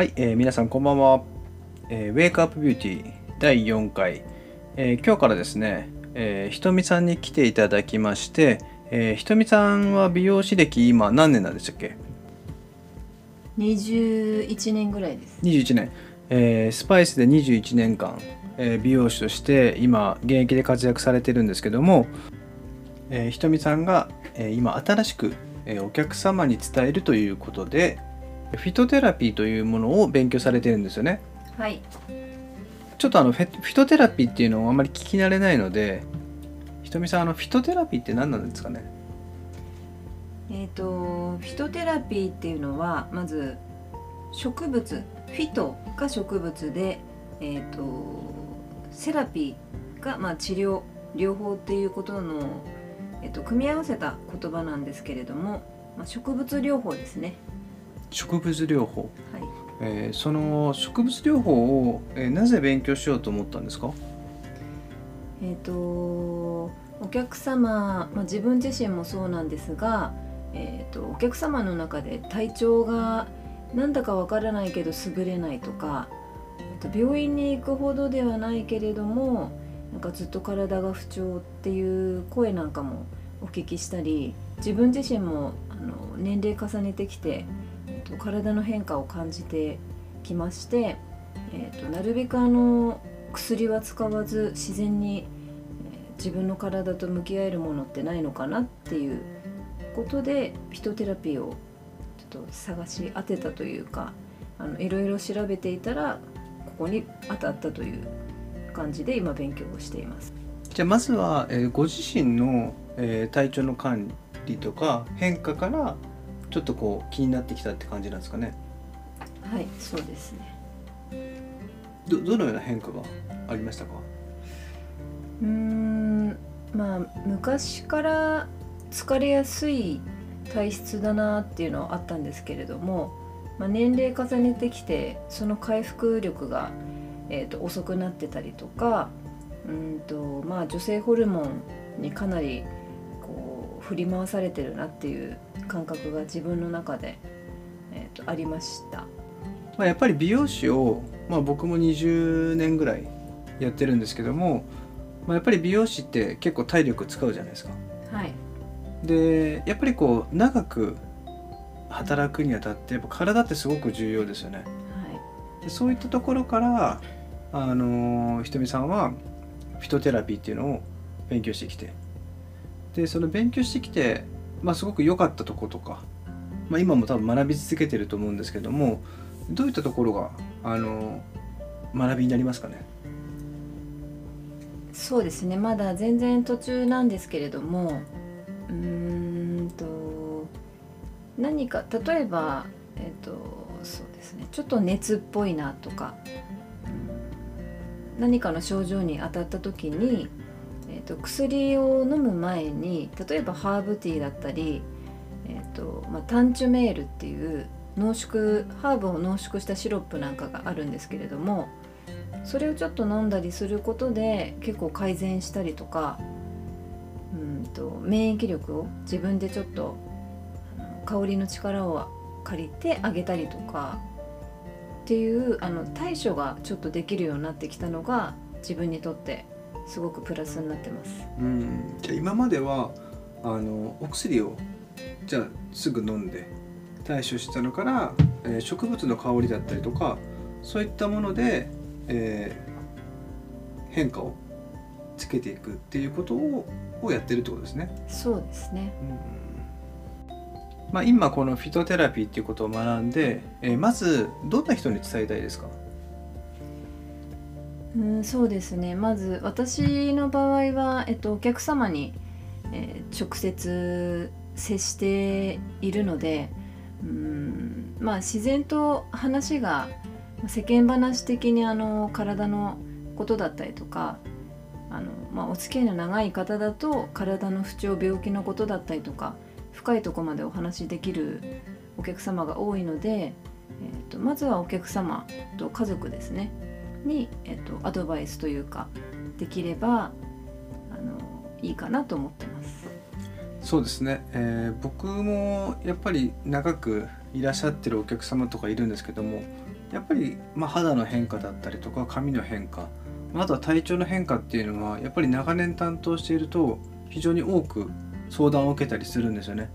はい、えー皆さんこんばんは。えー、Wake Up Beauty 第4回、えー今日からですね、えーひとみさんに来ていただきまして、えーひとみさんは美容師歴今何年なんでしたっけ？21年ぐらいです ?21 年。えースパイスで21年間、えー美容師として今現役で活躍されてるんですけども、えーひとみさんが、えー今新しく、えーお客様に伝えるということでフィトテラピーというものを勉強されてるんですよね。はい。ちょっとあのフィトテラピーっていうのをあんまり聞き慣れないのでひとみさんあのフィトテラピーって何なんですかね？えっ、とフィトテラピーっていうのはまず植物フィトが植物でえっ、とセラピーがまあ治療療法っていうことの、えっと組み合わせた言葉なんですけれども、まあ、植物療法ですね植物療法、はい。えーその植物療法を、えーなぜ勉強しようと思ったんですか？えっ、とお客様、まあ、自分自身もそうなんですが、えー、とお客様の中で体調がなんだかわからないけど優れないとかえーと病院に行くほどではないけれどもなんかずっと体が不調っていう声なんかもお聞きしたり自分自身もあの年齢重ねてきて、えーと体の変化を感じてきまして、えー、となるべくあの薬は使わず自然に、自分の体と向き合えるものってないのかなっていうことでフィトテラピーをちょっと探し当てたというかあのいろいろ調べていたらここに当たったという感じで今勉強をしています。じゃあまずは、えーご自身の、えー体調の管理とか変化からちょっとこう気になってきたって感じなんですかね。はいそうですね。どどのような変化がありましたか？うーんまあ昔から疲れやすい体質だなっていうのはあったんですけれども、まあ、年齢重ねてきてその回復力が、えー、と遅くなってたりとかうんと、まあ、女性ホルモンにかなり振り回されてるなっていう感覚が自分の中で、えー、とありました。まあ、やっぱり美容師を、まあ、僕も20年ぐらいやってるんですけども、まあ、やっぱり美容師って結構体力使うじゃないですか。はい、でやっぱりこう長く働くにあたってやっぱ体ってすごく重要ですよね。はいでそういったところから、あのーひとみさんはフィトテラピーっていうのを勉強してきてでその勉強してきて、まあ、すごく良かったとことか、まあ、今も多分学び続けてると思うんですけどもどういったところが、あの学びになりますかね？そうですね。まだ全然途中なんですけれどもうんと何か例えばえっ、とそうですね。ちょっと熱っぽいなとか何かの症状に当たった時に、ー、と薬を飲む前に例えばハーブティーだったり、えーとまあ、タンチュメールっていう濃縮ハーブを濃縮したシロップなんかがあるんですけれどもそれをちょっと飲んだりすることで結構改善したりとかうんと免疫力を自分でちょっと香りの力を借りてあげたりとかっていうあの対処がちょっとできるようになってきたのが自分にとってすごくプラスになってます。うんじゃあ今まではあのお薬をじゃあすぐ飲んで対処したのから、えー植物の香りだったりとかそういったもので、えー変化をつけていくっていうことををやってるってことですね。そうですね。まあ、今このフィトテラピーっていうことを学んで、えーまずどんな人に伝えたいですか？うん、そうですね。まず私の場合は、えっと、お客様に、えー直接接しているのでうんまあ自然と話が世間話的にあの体のことだったりとかあの、まあ、お付き合いの長い方だと体の不調病気のことだったりとか深いとこまでお話しできるお客様が多いので、えー、とまずはお客様と家族ですね。に、えっと、アドバイスというかできればあのいいかなと思ってます。そうですね、えー僕もやっぱり長くいらっしゃってるお客様とかいるんですけどもやっぱり、まあ、肌の変化だったりとか髪の変化あとは体調の変化っていうのはやっぱり長年担当していると非常に多く相談を受けたりするんですよね。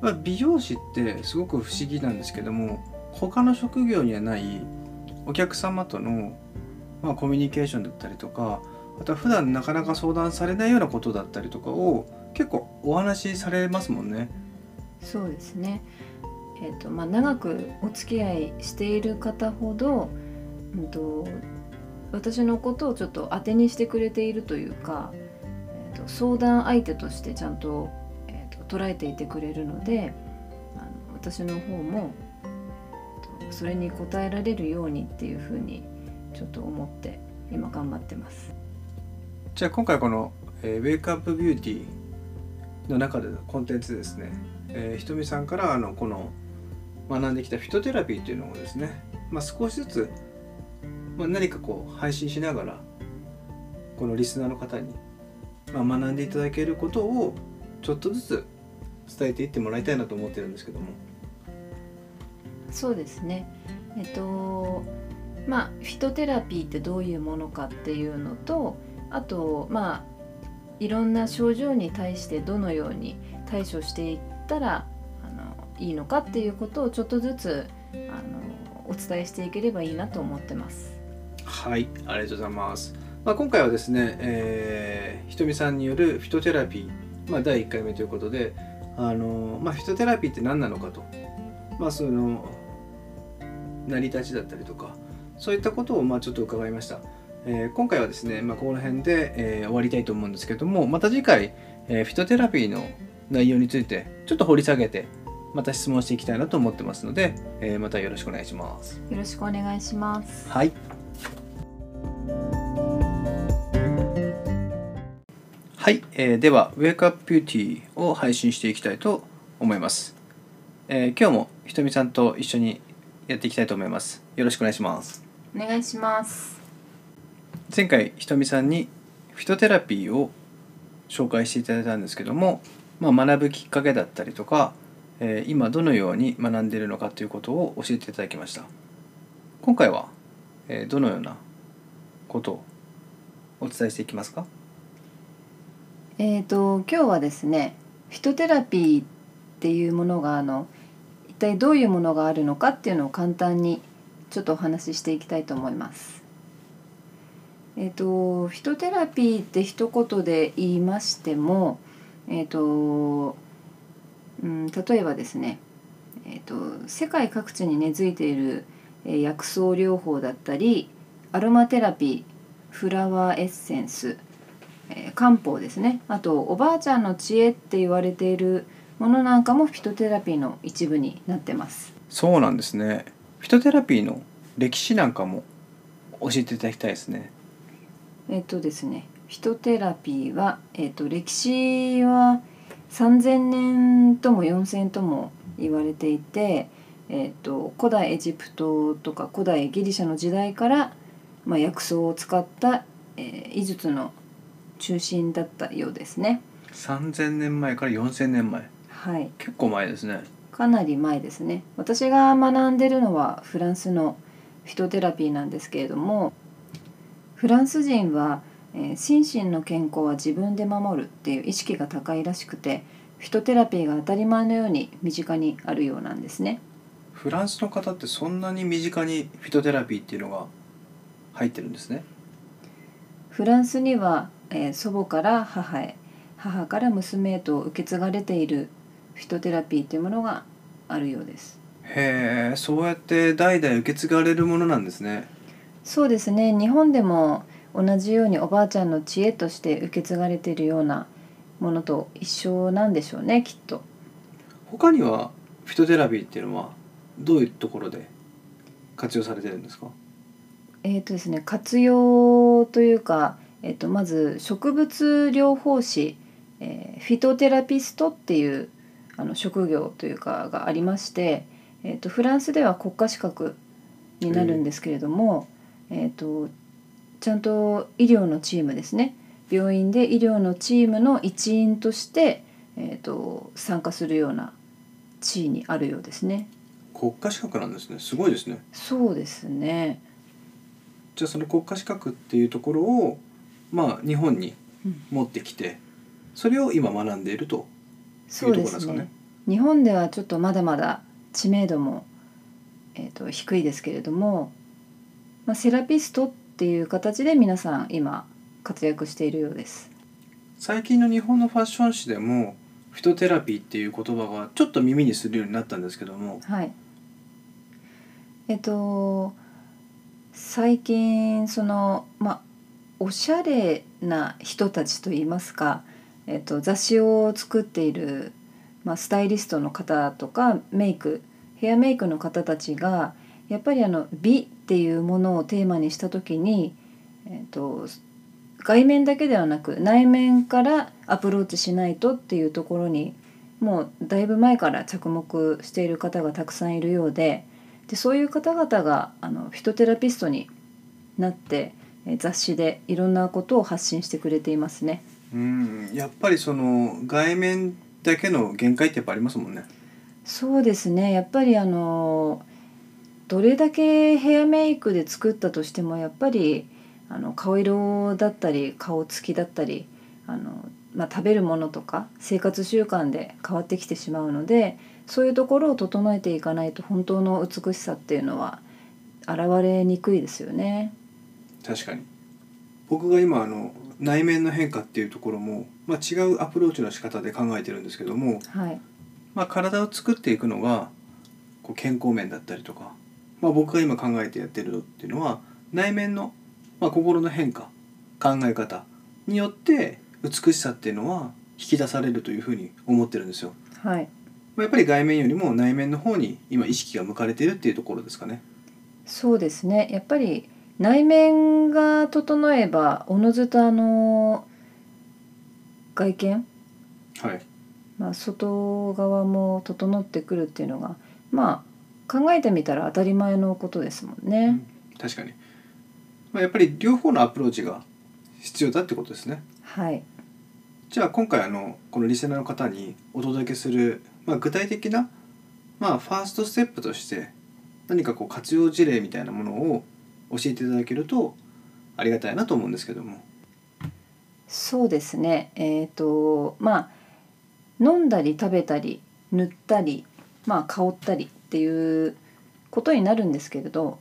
まあ、美容師ってすごく不思議なんですけども他の職業にはないお客様との、まあ、コミュニケーションだったりとかあとは普段なかなか相談されないようなことだったりとかを結構お話しされますもんね。そうですね。えーとまあ、長くお付き合いしている方ほど、うんと、私のことをちょっと当てにしてくれているというか、えーと、相談相手としてちゃんと,、えーと、捉えていてくれるのであの私の方も、それに応えられるようにっていうふうにちょっと思って今頑張ってます。じゃあ今回この、えー、ウェイクアップビューティーの中でのコンテンツですね、えー、ひとみさんからあのこの学んできたフィトテラピーっていうのをですね、まあ、少しずつ、まあ、何かこう配信しながらこのリスナーの方に、まあ、学んでいただけることをちょっとずつ伝えていってもらいたいなと思ってるんですけどもそうですねえっとまあフィトテラピーってどういうものかっていうのとあとまあいろんな症状に対してどのように対処していったらあのいいのかっていうことをちょっとずつあのお伝えしていければいいなと思ってます。はいありがとうございます。まあ、今回はですね、えー、ひとみさんによるフィトテラピー、まあ、第1回目ということであの、まあ、フィトテラピーって何なのかと、まあ、その成り立ちだったりとかそういったことをまあちょっと伺いました。えー、今回はですね、まあ、この辺で、えー、終わりたいと思うんですけどもまた次回、えー、フィトテラピーの内容についてちょっと掘り下げてまた質問していきたいなと思ってますので、えー、またよろしくお願いします。よろしくお願いします。はい。はい、えー、では Wake Up Beauty を配信していきたいと思います。えー、今日もひとみさんと一緒にやっていきたいと思います。よろしくお願いします。お願いします。前回ひとみさんにフィトテラピーを紹介していただいたんですけども、まあ、学ぶきっかけだったりとかえ今どのように学んでいるのかということを教えていただきました今回は、えどのようなことをお伝えしていきますか？えーと、今日はですねフィトテラピーっていうものがあの一体どういうものがあるのかっていうのを簡単にちょっとお話ししていきたいと思います。えーと、フィトテラピーって一言で言いましても、えーとうん、例えばですね、えーと、世界各地に根付いている、薬草療法だったりアロマテラピーフラワーエッセンス、え、漢方ですねあとおばあちゃんの知恵って言われているものなんかもフィトテラピーの一部になってます。そうなんですね。フィトテラピーの歴史なんかも教えていただきたいですね。えっ、とですねフィトテラピーは、えーと歴史は3,000年とも4,000とも言われていて、えーと、古代エジプトとか古代ギリシャの時代から、まあ、薬草を使った、えー、医術の中心だったようですね。3,000年前から4,000年前はい。結構前ですね。かなり前ですね。私が学んでるのはフランスのフィトテラピーなんですけれどもフランス人はえー、心身の健康は自分で守るっていう意識が高いらしくてフィトテラピーが当たり前のように身近にあるようなんですね。フランスの方ってそんなに身近にフィトテラピーっていうのが入ってるんですね。フランスには、えー、祖母から母へ母から娘へと受け継がれているフィトテラピーというものがあるようです。へえそうやって代々受け継がれるものなんですね。そうですね。日本でも同じようにおばあちゃんの知恵として受け継がれているようなものと一緒なんでしょうねきっと。他にはフィトテラピーっていうのはどういうところで活用されてるんですか？えっ、とですね活用というか、えー、とまず植物療法士、えー、フィトテラピストっていうあの職業というかがありまして、えー、とフランスでは国家資格になるんですけれども、えー、とちゃんと医療のチームですね。病院で医療のチームの一員として、えーと、参加するような地位にあるようですね。国家資格なんですね。すごいですね。そうですね、じゃあその国家資格っていうところをまあ日本にうん。持ってきてそれを今学んでいるとそうですねね日本ではちょっとまだまだ知名度も、えー、と低いですけれども、まあ、セラピストっていう形で皆さん今活躍しているようです。最近の日本のファッション誌でもフィトテラピーっていう言葉がちょっと耳にするようになったんですけどもはい。えっと最近そのまあおしゃれな人たちといいますか、えっと雑誌を作っているまあスタイリストの方とかメイクヘアメイクの方たちがやっぱりあの美っていうものをテーマにした時に、えっと外面だけではなく内面からアプローチしないとっていうところにもうだいぶ前から着目している方がたくさんいるようででそういう方々があのフィトテラピストになって雑誌でいろんなことを発信してくれていますね。うん。やっぱりその外面だけの限界ってやっぱありますもんね。そうですね。やっぱりあのどれだけヘアメイクで作ったとしてもやっぱりあの顔色だったり顔つきだったりあの、まあ、食べるものとか生活習慣で変わってきてしまうのでそういうところを整えていかないと本当の美しさっていうのは現れにくいですよね。確かに僕が今あの内面の変化っていうところも、まあ、違うアプローチの仕方で考えてるんですけども、はい、まあ、体を作っていくのがこう健康面だったりとか、まあ、僕が今考えてやってるっていうのは内面の、まあ、心の変化考え方によって美しさっていうのは引き出されるというふうに思ってるんですよ。はい、まあやっぱり外面よりも内面の方に今意識が向かれているっていうところですかね。そうですねやっぱり内面が整えばおのずとあの外見？はい。まあ、外側も整ってくるっていうのがまあ考えてみたら当たり前のことですもんね。確かに。まあやっぱり両方のアプローチが必要だってことですね。はい、じゃあ今回あのこのリスナーの方にお届けする、まあ、具体的な、まあ、ファーストステップとして何かこう活用事例みたいなものを教えていただけるとありがたいなと思うんですけども。そうですねえっ、とまあ飲んだり食べたり塗ったりまあ香ったりっていうことになるんですけれど、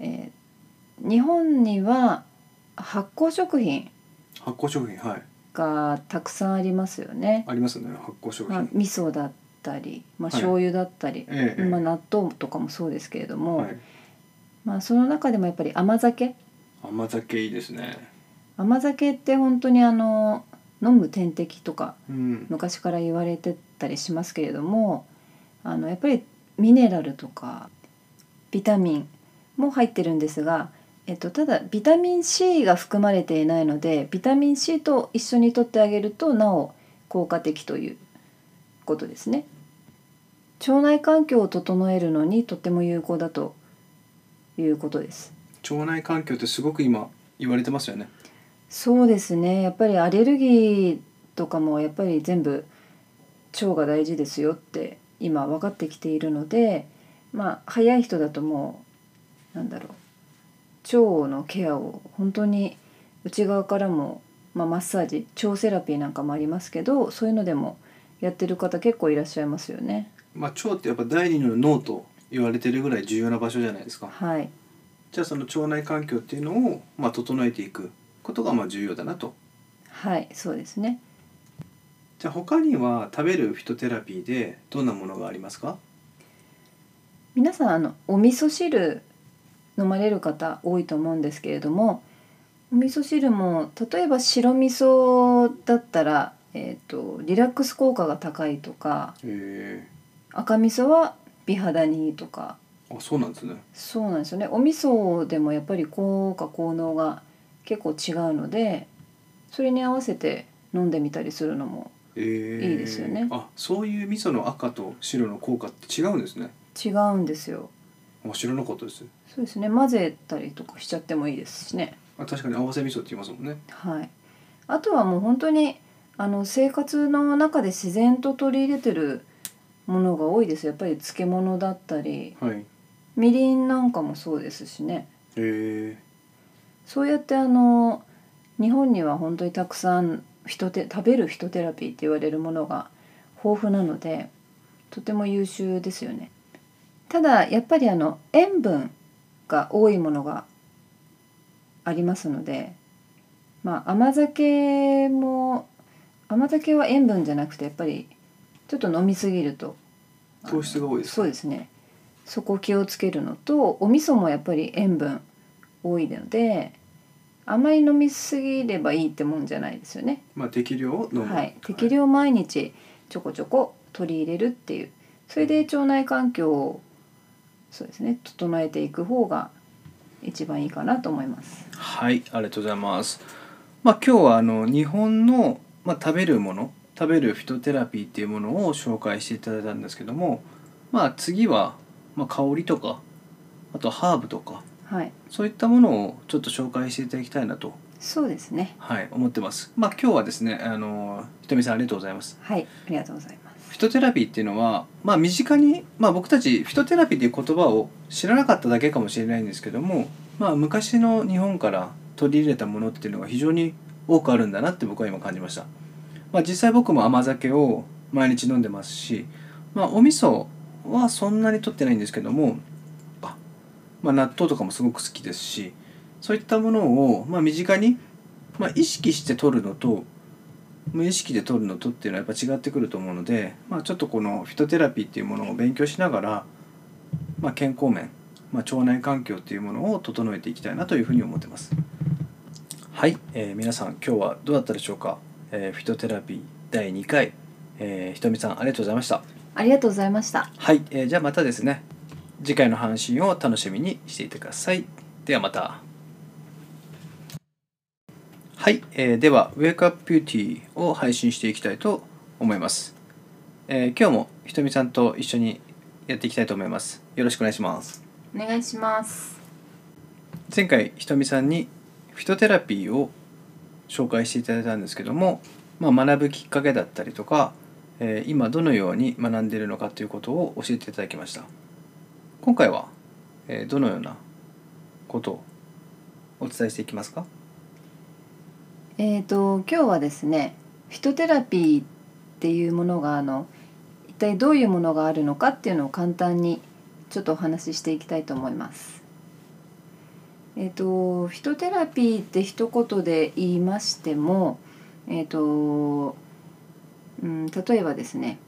えー日本には発酵食品発酵食品はいがたくさんありますよね。ありますね発酵食まあ、品。味噌だったり、まあ、はい醤油だったり、ええまあ、納豆とかもそうですけれども、はい、まあ、その中でもやっぱり甘酒甘酒いいですね。甘酒って本当にあの飲む点滴とかうん、昔から言われてたりしますけれどもあのやっぱりミネラルとかビタミンも入ってるんですが、えっと、ただビタミン C が含まれていないのでビタミン C と一緒に摂ってあげるとなお効果的ということですね。腸内環境を整えるのにとても有効だということです。腸内環境ってすごく今言われてますよね。そうですねやっぱりアレルギーとかもやっぱり全部腸が大事ですよって今分かってきているのでまあ早い人だともうなんだろう腸のケアを本当に内側からも、まあ、マッサージ腸セラピーなんかもありますけどそういうのでもやってる方結構いらっしゃいますよね。まあ、腸ってやっぱ第二の脳と言われてるぐらい重要な場所じゃないですか。はいじゃあその腸内環境っていうのを、まあ、整えていくことがまあ重要だなと。はいそうですね。じゃあ他には食べるフィトテラピーでどんなものがありますか？皆さんあのお味噌汁飲まれる方多いと思うんですけれどもお味噌汁も例えば白味噌だったら、えー、とリラックス効果が高いとかへ赤味噌は美肌にとかえあそうなんですね。そうなんですよねお味噌でもやっぱり効果効能が結構違うのでそれに合わせて飲んでみたりするのもええいいですよねあそういう味噌の赤と白の効果って違うんですね。違うんですよあ知らなかったです。そうですね混ぜたりとかしちゃってもいいですしねあ確かに合わせ味噌って言いますもんね。はい、あとはもう本当にあの生活の中で自然と取り入れてるものが多いです。やっぱり漬物だったりはい。みりんなんかもそうですしね。へえそうやってあの日本には本当にたくさん人て食べるフィトテラピーって言われるものが豊富なのでとても優秀ですよね。ただやっぱりあの塩分が多いものがありますのでまあ甘酒も甘酒は塩分じゃなくてやっぱりちょっと飲みすぎると。糖質が多いですか？そうですね。そこ気をつけるのとお味噌もやっぱり塩分多いのであまり飲みすぎればいいってもんじゃないですよね。まあ適量を飲む。はい、適量毎日ちょこちょこ取り入れるっていう。それで腸内環境をそうですね整えていく方が一番いいかなと思います。はい。ありがとうございます。まあ今日はあの日本の、まあ、食べるもの食べるフィトテラピーっていうものを紹介していただいたんですけどもまあ次は、まあ、香りとかあとハーブとかはい、そういったものをちょっと紹介していただきたいなと、そうですね。はい、思ってます。まあ今日はですね、あのひとみさんありがとうございます。はい、ありがとうございます。フィトテラピーっていうのは、まあ身近に、まあ僕たちフィトテラピーっていう言葉を知らなかっただけかもしれないんですけども、まあ昔の日本から取り入れたものっていうのが非常に多くあるんだなって僕は今感じました。まあ実際僕も甘酒を毎日飲んでますし、まあお味噌はそんなに取ってないんですけども、まあ納豆とかもすごく好きですし、そういったものをまあ身近に、まあ、意識して取るのと無意識で取るのとっていうのはやっぱ違ってくると思うので、まあ、ちょっとこのフィトテラピーっていうものを勉強しながら、まあ、健康面、まあ、腸内環境っていうものを整えていきたいなというふうに思ってます。はい、えー皆さん今日はどうだったでしょうか、えーフィトテラピー第2回、えーひとみさんありがとうございました。ありがとうございました。はい、えーじゃあまたですね次回の配信を楽しみにしていてくださいではまたはい、えーでは「Wake Up Beauty」を配信していきたいと思います、えー今日もひとみさんと一緒にやっていきたいと思いますよろしくお願いしますお願いします。前回ひとみさんにフィトテラピーを紹介していただいたんですけども、まあ、学ぶきっかけだったりとか、えー今どのように学んでいるのかということを教えていただきました今回は、えーどのようなことをお伝えしていきますか？えー、と今日はですねフィトテラピーっていうものがあの一体どういうものがあるのかっていうのを簡単にちょっとお話ししていきたいと思います。えー、とフィトテラピーって一言で言いましても、えーとうん、例えばですね、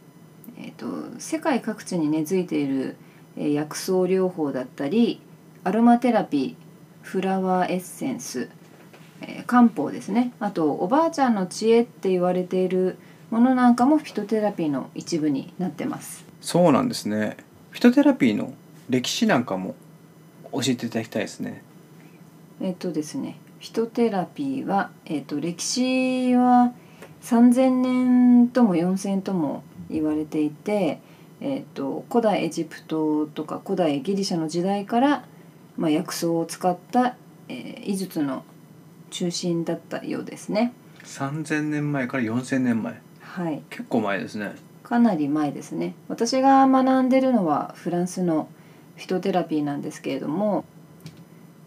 えー、と世界各地に根付いている、薬草療法だったりアロマテラピーフラワーエッセンスえー漢方ですね。あとおばあちゃんの知恵って言われているものなんかもフィトテラピーの一部になってます。そうなんですね。フィトテラピーの歴史なんかも教えていただきたいですね。えっとですねフィトテラピーは、えっと、歴史は3,000年とも4,000とも言われていて、えっと、古代エジプトとか古代ギリシャの時代から、まあ、薬草を使った、えー医術の中心だったようですね。3000年前から4000年前。はい、結構前ですね。かなり前ですね。私が学んでるのはフランスのフィトテラピーなんですけれども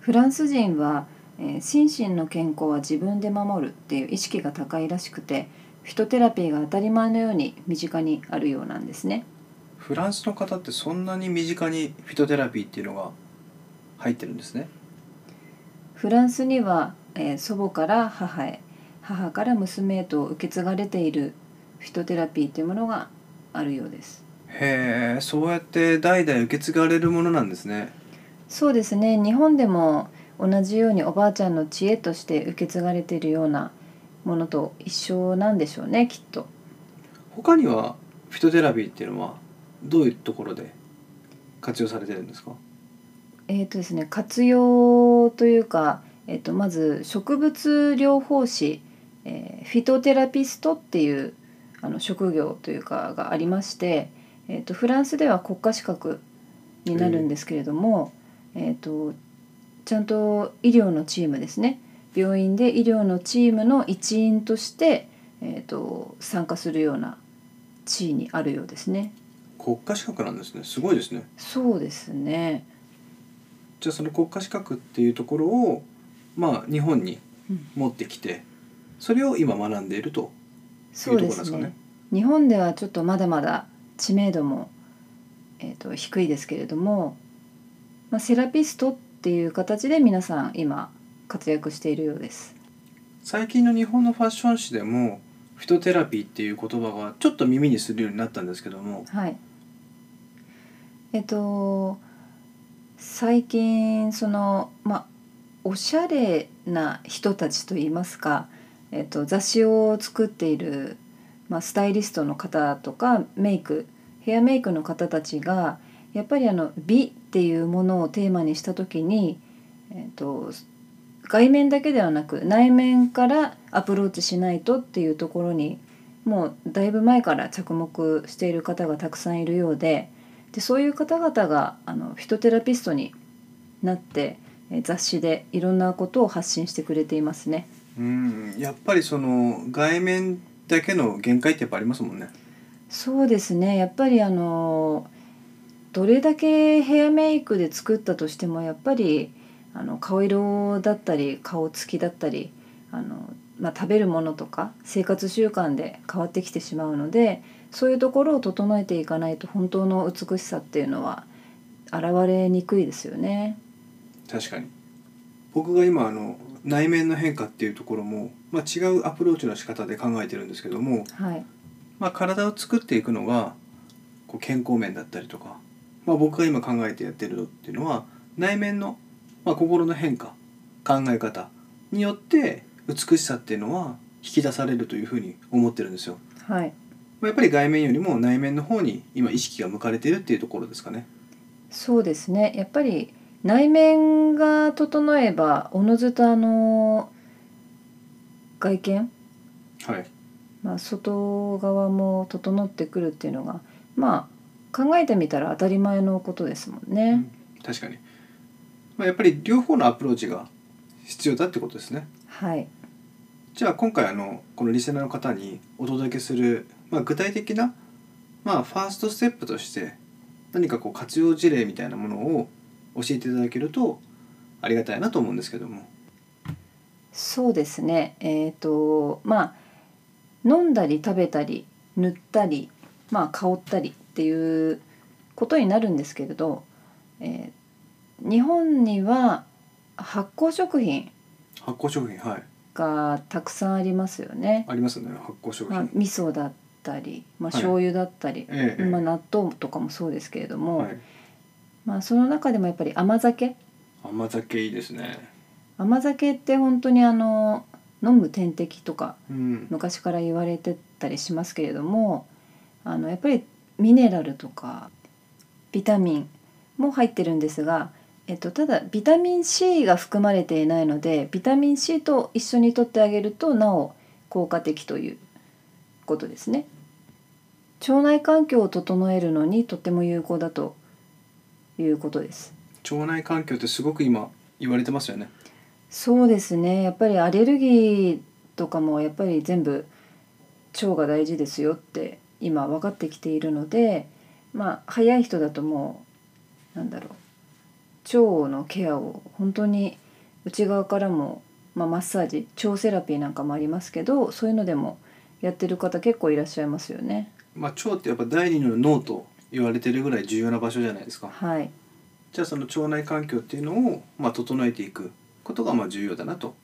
フランス人は、えー心身の健康は自分で守るっていう意識が高いらしくてフィトテラピーが当たり前のように身近にあるようなんですね。フランスの方ってそんなに身近にフィトテラピーっていうのが入ってるんですね。フランスには、えー祖母から母へ母から娘へと受け継がれているフィトテラピーというものがあるようです。へえそうやって代々受け継がれるものなんですねそうですね日本でも同じようにおばあちゃんの知恵として受け継がれているようなものと一緒なんでしょうねきっと。他にはフィトテラピーっていうのはどういうところで活用されてるんですか？えーとですね、活用というか、えー、とまず植物療法士、えーフィトテラピストっていうあの職業というかがありまして、えー、とフランスでは国家資格になるんですけれども、えー、とちゃんと医療のチームですね。病院で医療のチームの一員として、えー、と参加するような地位にあるようですね。国家資格なんですね。すごいですね。そうですね、じゃあその国家資格っていうところをまあ日本にうん。持ってきてそれを今学んでいるというところですすかね。ね。日本ではちょっとまだまだ知名度も、えー、と低いですけれども、まあ、セラピストっていう形で皆さん今活躍しているようです。最近の日本のファッション誌でもフィトテラピーっていう言葉がちょっと耳にするようになったんですけどもはい。えっと最近そのまあおしゃれな人たちといいますか、えっと、雑誌を作っている、まあ、スタイリストの方とかメイクヘアメイクの方たちがやっぱりあの美っていうものをテーマにした時に、えっと、外面だけではなく内面からアプローチしないとっていうところにもうだいぶ前から着目している方がたくさんいるようででそういう方々があのフィトテラピストになってえ雑誌でいろんなことを発信してくれていますね。うんやっぱりその外面だけの限界ってやっぱありますもんねそうですねやっぱりあのどれだけヘアメイクで作ったとしてもやっぱりあの顔色だったり顔つきだったりあの、まあ、食べるものとか生活習慣で変わってきてしまうのでそういうところを整えていかないと本当の美しさっていうのは現れにくいですよね。確かに僕が今あの内面の変化っていうところも、まあ、違うアプローチの仕方で考えてるんですけども、はい、まあ、体を作っていくのがこう健康面だったりとか、まあ、僕が今考えてやってるのっていうのは内面の、まあ、心の変化考え方によって美しさっていうのは引き出されるというふうに思ってるんですよ。はいまあやっぱり外面よりも内面の方に今意識が向かれているっていうところですかね。そうですねやっぱり内面が整えばおのずとあの外見、はい、まあ、外側も整ってくるっていうのがまあ考えてみたら当たり前のことですもんね。確かに、まあ、やっぱり両方のアプローチが必要だってことですね。はい、じゃあ今回あのこのリスナーの方にお届けする、まあ、具体的な、まあ、ファーストステップとして何かこう活用事例みたいなものを教えていただけるとありがたいなと思うんですけども。そうですねえっ、とまあ飲んだり食べたり塗ったりまあ香ったりっていうことになるんですけれど、えー日本には発酵食品発酵食品はいがたくさんありますよね。ありますね発酵食まあ品。、味噌だったり、まあ、はい醤油だったり、ええまあ、納豆とかもそうですけれども、はい、まあ、その中でもやっぱり甘酒甘酒いいですね。甘酒って本当にあの飲む点滴とかうん、昔から言われてたりしますけれどもあのやっぱりミネラルとかビタミンも入ってるんですが、えっと、ただビタミン C が含まれていないのでビタミン C と一緒に摂ってあげるとなお効果的ということですね。腸内環境を整えるのにとても有効だということです。腸内環境ってすごく今言われてますよね。そうですねやっぱりアレルギーとかもやっぱり全部腸が大事ですよって今分かってきているのでまあ早い人だともうなんだろう腸のケアを本当に内側からも、まあ、マッサージ腸セラピーなんかもありますけどそういうのでもやってる方結構いらっしゃいますよね。まあ、腸ってやっぱ第二の脳と言われてるぐらい重要な場所じゃないですか。はいじゃあその腸内環境っていうのを、まあ、整えていくことがまあ重要だなと。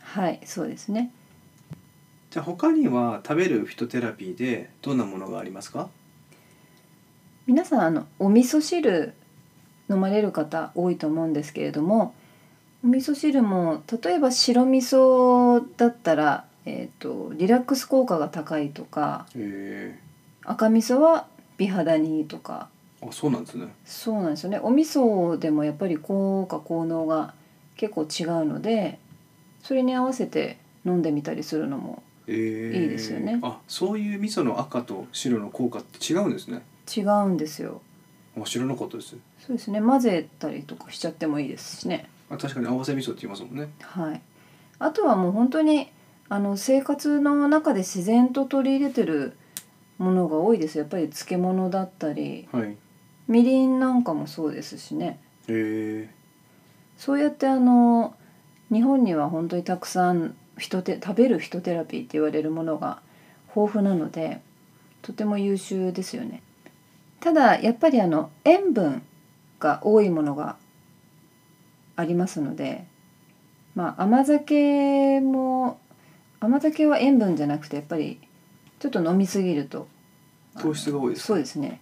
はいそうですね。じゃあ他には食べるフィトテラピーでどんなものがありますか？皆さんあのお味噌汁飲まれる方多いと思うんですけれどもお味噌汁も例えば白味噌だったら、えー、とリラックス効果が高いとかへ赤味噌は美肌にいいとか。えあそうなんですね。そうなんですよね。お味噌でもやっぱり効果効能が結構違うのでそれに合わせて飲んでみたりするのもええいいですよね。あそういう味噌の赤と白の効果って違うんですね。違うんですよ。あ知らなかったです。そうですね。混ぜたりとかしちゃってもいいですしね。あ確かに合わせ味噌って言いますもんね。はい、あとはもう本当にあの生活の中で自然と取り入れてるものが多いです。やっぱり漬物だったりはい。みりんなんかもそうですしね。へえそうやってあの日本には本当にたくさん人て食べる人テラピーって言われるものが豊富なのでとても優秀ですよね。ただやっぱりあの塩分が多いものがありますのでまあ甘酒も甘酒は塩分じゃなくてやっぱりちょっと飲みすぎると糖質が多いですか？そうですね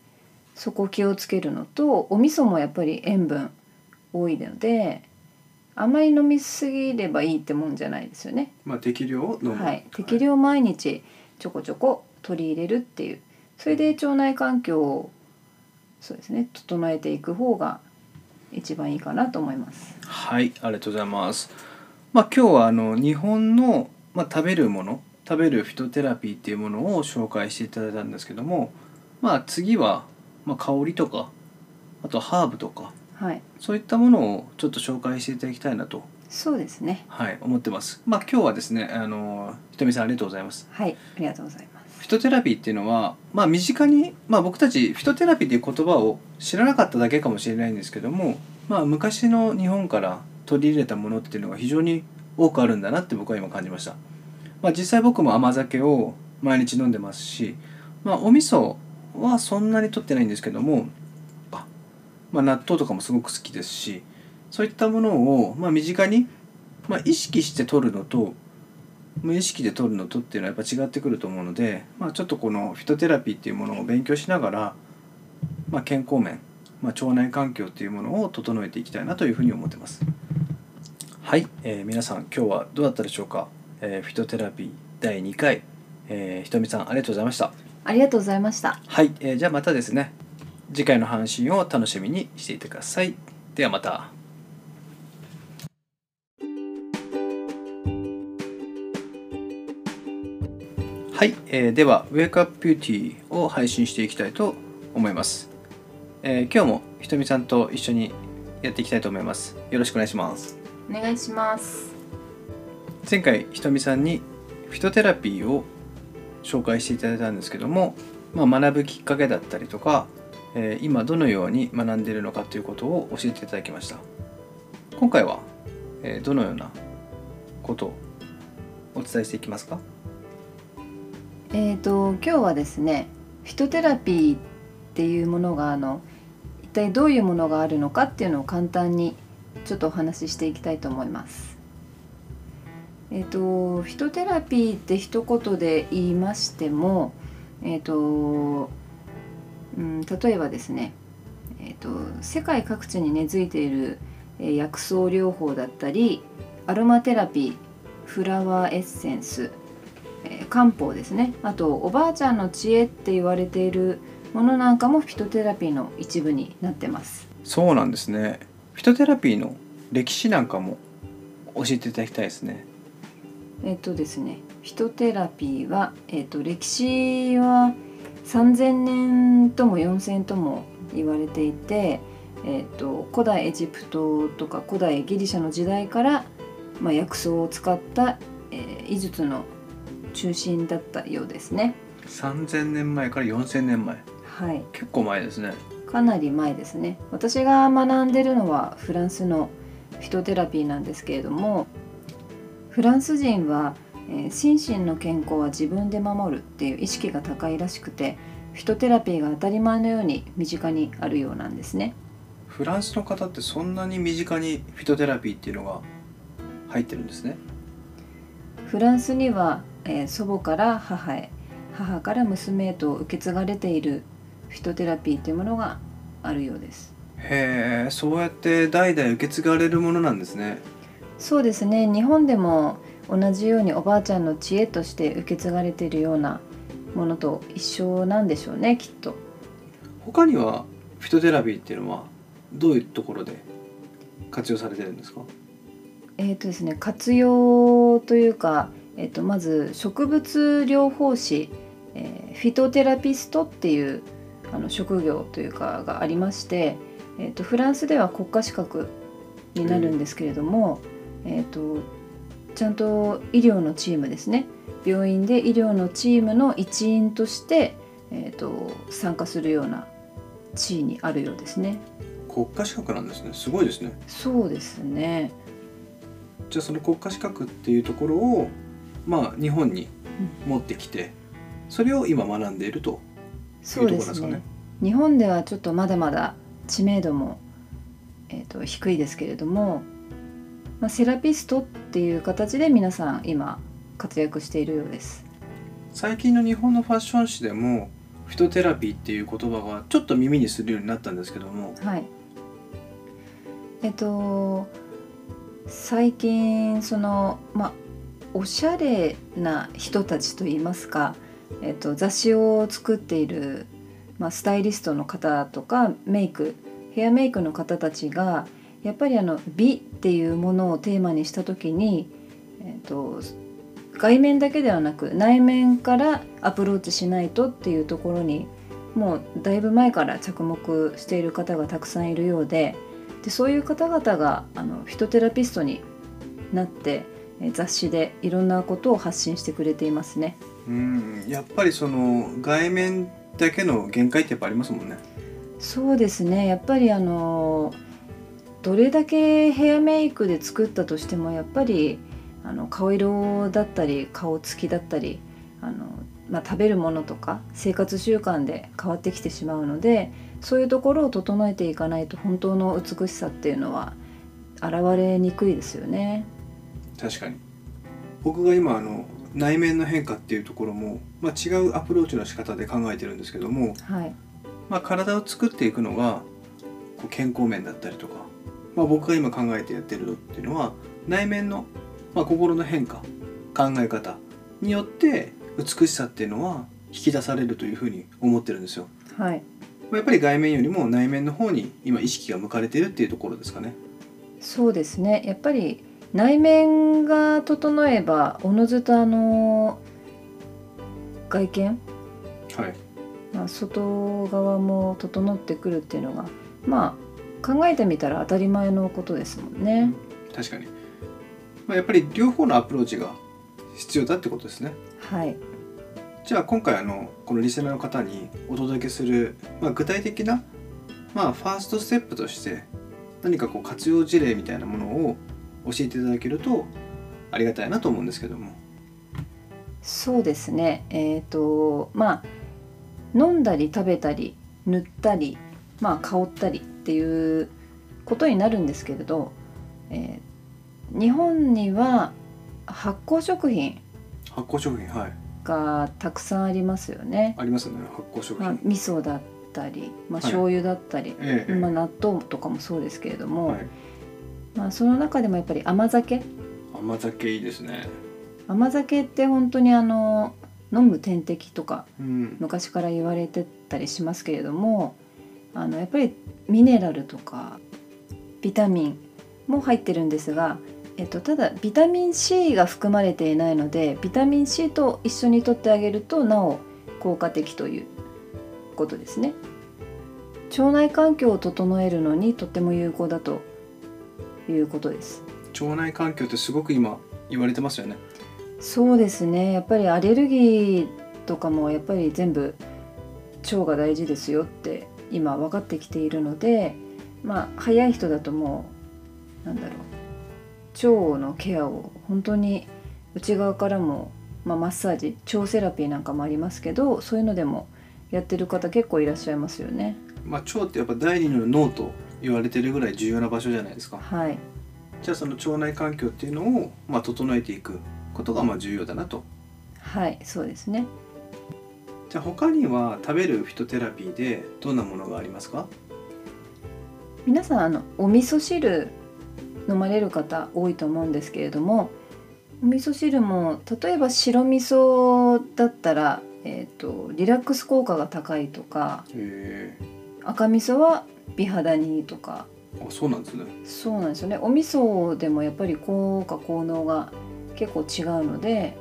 そこ気をつけるのとお味噌もやっぱり塩分多いのであまり飲みすぎればいいってもんじゃないですよね。まあ適量飲む。はい、適量毎日ちょこちょこ取り入れるっていう。それで腸内環境をそうですね整えていく方が一番いいかなと思います。はい。ありがとうございます。まあ今日はあの日本の、まあ、食べるもの食べるフィトテラピーっていうものを紹介していただいたんですけどもまあ次は、まあ、香りとかあとハーブとかはい、そういったものをちょっと紹介していただきたいなと、そうですね。はい、思ってます。まあ今日はですねあのひとみさんありがとうございます。はい、ありがとうございます。フィトテラピーっていうのは、まあ、身近に、まあ、僕たちフィトテラピーっていう言葉を知らなかっただけかもしれないんですけども、まあ、昔の日本から取り入れたものっていうのが非常に多くあるんだなって僕は今感じました。まあ、実際僕も甘酒を毎日飲んでますし、まあ、お味噌はそんなに取ってないんですけども、あまあ、納豆とかもすごく好きですしそういったものを、まあ、身近に、まあ、意識して取るのと無意識で取るのとっていうのはやっぱ違ってくると思うので、まあ、ちょっとこのフィトテラピーっていうものを勉強しながら、まあ、健康面、まあ、腸内環境っていうものを整えていきたいなというふうに思ってます。はい、えー皆さん今日はどうだったでしょうか、えーフィトテラピー第2回、えーひとみさんありがとうございました。ありがとうございました。はい、えーじゃあまたですね次回の配信を楽しみにしていてください。ではまた。はい、えーでは「Wake Up Beauty」を配信していきたいと思います、えー今日もひとみさんと一緒にやっていきたいと思いますよろしくお願いしますお願いします。前回ひとみさんにフィトテラピーを紹介していただいたんですけども、まあ、学ぶきっかけだったりとか、えー今どのように学んでいるのかということを教えていただきました今回は、どのようなことをお伝えしていきますか？えー、と今日はですねフィトテラピーっていうものがあの一体どういうものがあるのかっていうのを簡単にちょっとお話ししていきたいと思います。えー、とフィトテラピーって一言で言いましても、えーとうん、例えばですね、えー、と世界各地に根付いている、えー薬草療法だったりアロマテラピーフラワーエッセンスえー漢方ですね。あとおばあちゃんの知恵って言われているものなんかもフィトテラピーの一部になってます。そうなんですね。フィトテラピーの歴史なんかも教えていただきたいですね。えっ、とですねフィトテラピーは、えっと歴史は3000年とも4000とも言われていて、えっと古代エジプトとか古代ギリシャの時代から、まあ、薬草を使った、えー医術の中心だったようですね。3000年前から4000年前。はい。結構前ですね。かなり前ですね。私が学んでるのはフランスのフィトテラピーなんですけれどもフランス人は、えー心身の健康は自分で守るっていう意識が高いらしくてフィトテラピーが当たり前のように身近にあるようなんですね。フランスの方ってそんなに身近にフィトテラピーっていうのが入ってるんですね。フランスには、えー祖母から母へ母から娘へと受け継がれているフィトテラピーというものがあるようです。へえそうやって代々受け継がれるものなんですね。そうですね。日本でも同じようにおばあちゃんの知恵として受け継がれているようなものと一緒なんでしょうねきっと。他にはフィトテラピーっていうのはどういうところで活用されてるんですか？えっ、とですね活用というか、えっとまず植物療法士、えーフィトテラピストっていうあの職業というかがありまして、えっとフランスでは国家資格になるんですけれども、えっとちゃんと医療のチームですね病院で医療のチームの一員として、えー、と参加するような地位にあるようですね。国家資格なんですねすごいですねそうですね。じゃあその国家資格っていうところをまあ日本に持ってきてそれを今学んでいるとそうですねいうところですかね。日本ではちょっとまだまだ知名度も、えー、と低いですけれども、まあ、セラピストっていう形で皆さん今活躍しているようです。最近の日本のファッション誌でもフィトテラピーっていう言葉がちょっと耳にするようになったんですけどもはい。えっと最近そのまあおしゃれな人たちといいますか、えっと雑誌を作っているまあスタイリストの方とかメイクヘアメイクの方たちがやっぱりあの美っていうものをテーマにした時に、えっと外面だけではなく内面からアプローチしないとっていうところにもうだいぶ前から着目している方がたくさんいるようででそういう方々があのフィトテラピストになってえ雑誌でいろんなことを発信してくれていますね。うんやっぱりその外面だけの限界ってやっぱありますもんねそうですねやっぱりあのどれだけヘアメイクで作ったとしてもやっぱりあの顔色だったり顔つきだったりあの、まあ、食べるものとか生活習慣で変わってきてしまうのでそういうところを整えていかないと本当の美しさっていうのは現れにくいですよね。確かに僕が今あの内面の変化っていうところも、まあ、違うアプローチの仕方で考えてるんですけども、はい、まあ、体を作っていくのがこう健康面だったりとか、まあ、僕が今考えてやってるのっていうのは内面の、まあ、心の変化考え方によって美しさっていうのは引き出されるというふうに思ってるんですよ。はい、まあやっぱり外面よりも内面の方に今意識が向かれているっていうところですかね。そうですねやっぱり内面が整えばおのずとあの外見、はい、まあ、外側も整ってくるっていうのがまあ考えてみたら当たり前のことですもんね。確かに、まあ、やっぱり両方のアプローチが必要だってことですね。はい、じゃあ今回あのこのリスナーの方にお届けする、まあ、具体的な、まあ、ファーストステップとして何かこう活用事例みたいなものを教えていただけるとありがたいなと思うんですけども。そうですねえっ、とまあ飲んだり食べたり塗ったりまあ香ったりっていうことになるんですけれど、えー日本には発酵食品発酵食品はいがたくさんありますよね。ありますよね発酵食まあ、品。味噌だったり、まあ、はい醤油だったり、ええまあ、納豆とかもそうですけれども、はい、まあ、その中でもやっぱり甘酒甘酒いいですね。甘酒って本当にあの飲む点滴とかうん、昔から言われてたりしますけれどもあのやっぱりミネラルとかビタミンも入ってるんですが、えっと、ただビタミン C が含まれていないのでビタミン C と一緒に摂ってあげるとなお効果的ということですね。腸内環境を整えるのにとっても有効だということです。腸内環境ってすごく今言われてますよね。そうですねやっぱりアレルギーとかもやっぱり全部腸が大事ですよって今分かってきているのでまあ早い人だともうなんだろう腸のケアを本当に内側からも、まあ、マッサージ腸セラピーなんかもありますけどそういうのでもやってる方結構いらっしゃいますよね。まあ、腸ってやっぱ第二の脳と言われてるぐらい重要な場所じゃないですか。はいじゃあその腸内環境っていうのを、まあ、整えていくことがまあ重要だなと。はいそうですね。じゃあ他には食べるフィトテラピーでどんなものがありますか？皆さんあのお味噌汁飲まれる方多いと思うんですけれどもお味噌汁も例えば白味噌だったら、えー、とリラックス効果が高いとかへ赤味噌は美肌にいいとか。えあそうなんですね。そうなんですよね。お味噌でもやっぱり効果効能が結構違うので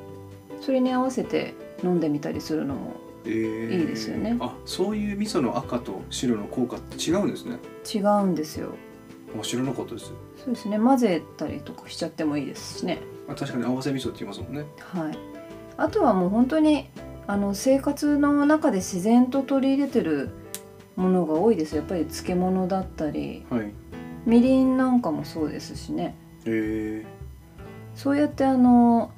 それに合わせて飲んでみたりするのもええいいですよね。あそういう味噌の赤と白の効果って違うんですね。違うんですよ。あ知らなかったです。そうですね。混ぜたりとかしちゃってもいいですしね。あ確かに合わせ味噌って言いますもんね。はい、あとはもう本当にあの生活の中で自然と取り入れてるものが多いです。やっぱり漬物だったりはい。みりんなんかもそうですしね。へえそうやってあの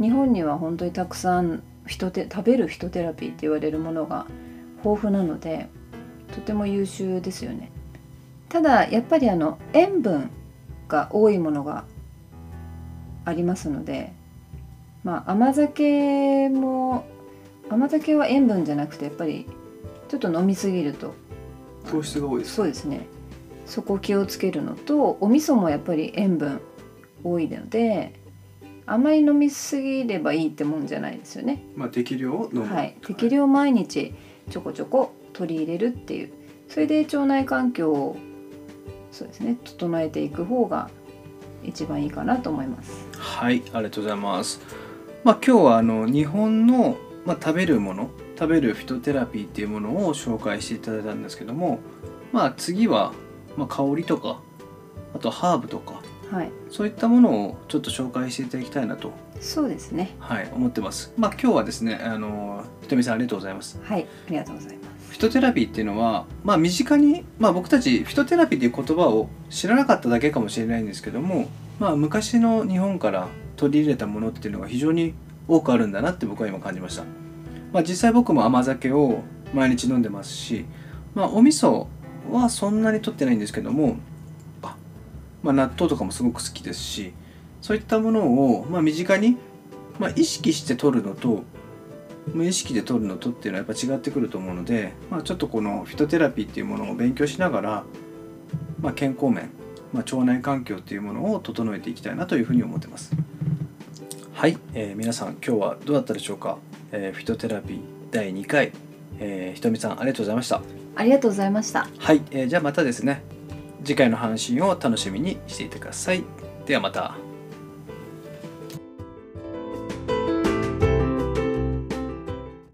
日本には本当にたくさん人て食べる人テラピーって言われるものが豊富なのでとても優秀ですよね。ただやっぱりあの塩分が多いものがありますのでまあ甘酒も甘酒は塩分じゃなくてやっぱりちょっと飲みすぎると糖質が多いですそうですね。そこ気をつけるのとお味噌もやっぱり塩分多いのであまり飲みすぎればいいってもんじゃないですよね。まあ適量を飲む。はい。適量毎日ちょこちょこ取り入れるっていう。それで腸内環境をそうですね整えていく方が一番いいかなと思います。はい。ありがとうございます。まあ今日はあの日本の、まあ、食べるもの食べるフィトテラピーっていうものを紹介していただいたんですけどもまあ次は、まあ、香りとかあとハーブとかはいそういったものをちょっと紹介していただきたいなと、そうですねはい、思ってます。まあ今日はですね、あのひとみさんありがとうございます。はいありがとうございますフィトテラピーっていうのは、まあ身近に、まあ僕たちフィトテラピーっていう言葉を知らなかっただけかもしれないんですけども、まあ昔の日本から取り入れたものっていうのが非常に多くあるんだなって僕は今感じました。まあ実際僕も甘酒を毎日飲んでますし、まあお味噌はそんなに取ってないんですけども、あまあ納豆とかもすごく好きですし、そういったものを、まあ、身近に、まあ、意識して取るのと無意識で取るのとっていうのはやっぱ違ってくると思うので、まあ、ちょっとこのフィトテラピーっていうものを勉強しながら、まあ、健康面、まあ、腸内環境っていうものを整えていきたいなというふうに思ってます。はい、えー皆さん今日はどうだったでしょうか、えーフィトテラピー第2回、えーひとみさんありがとうございました。ありがとうございました。はい、えーじゃあまたですね次回の配信を楽しみにしていてください。ではまた。